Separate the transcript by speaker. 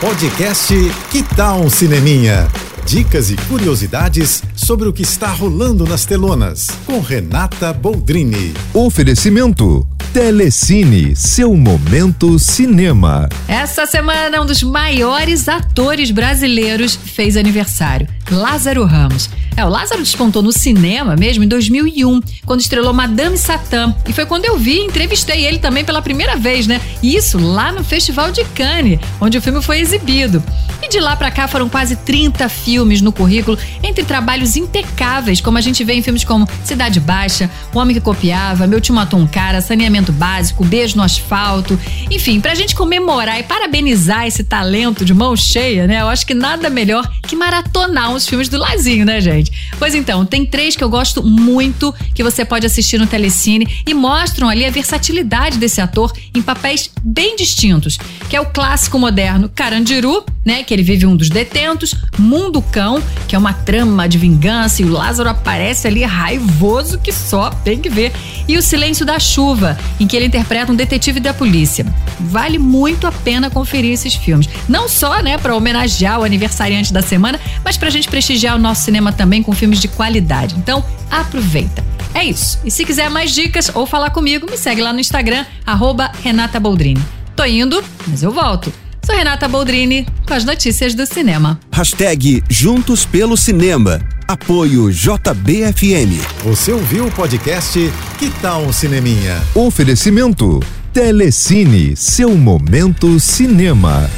Speaker 1: Podcast Que Tal um Cineminha? Dicas e curiosidades sobre o que está rolando nas telonas, com Renata Boldrini.
Speaker 2: Oferecimento Telecine, seu momento cinema.
Speaker 3: Essa semana, um dos maiores atores brasileiros fez aniversário, Lázaro Ramos. É, o Lázaro despontou no cinema mesmo em 2001, quando estrelou Madame Satã. E foi quando eu vi e entrevistei ele também pela primeira vez, né? Isso lá no Festival de Cannes, onde o filme foi exibido. E de lá para cá foram quase 30 filmes no currículo, entre trabalhos impecáveis, como a gente vê em filmes como Cidade Baixa, O Homem que Copiava, Meu Tio Matou um Cara, Saneamento Básico, Beijo no Asfalto. Enfim, pra gente comemorar e parabenizar esse talento de mão cheia, né? Eu acho que nada melhor que maratonar os filmes do Lazinho, né, gente? Pois então, tem três que eu gosto muito que você pode assistir no Telecine e mostram ali a versatilidade desse ator em papéis bem distintos, que é o clássico moderno Carandiru, né, que ele vive um dos detentos, Mundo Cão, que é uma trama de vingança e o Lázaro aparece ali raivoso que só tem que ver, e O Silêncio da Chuva, em que ele interpreta um detetive da polícia. Vale muito a pena conferir esses filmes. Não só, né, para homenagear o aniversariante da semana, mas pra gente prestigiar o nosso cinema também com filmes de qualidade. Então, aproveita. É isso. E se quiser mais dicas ou falar comigo, me segue lá no Instagram, arroba Renata Boldrini. Tô indo, mas eu volto. Sou Renata Boldrini com as notícias do cinema.
Speaker 4: Hashtag Juntos pelo Cinema. Apoio JBFM.
Speaker 1: Você ouviu o podcast Que Tal um Cineminha?
Speaker 2: Oferecimento Telecine, seu momento cinema.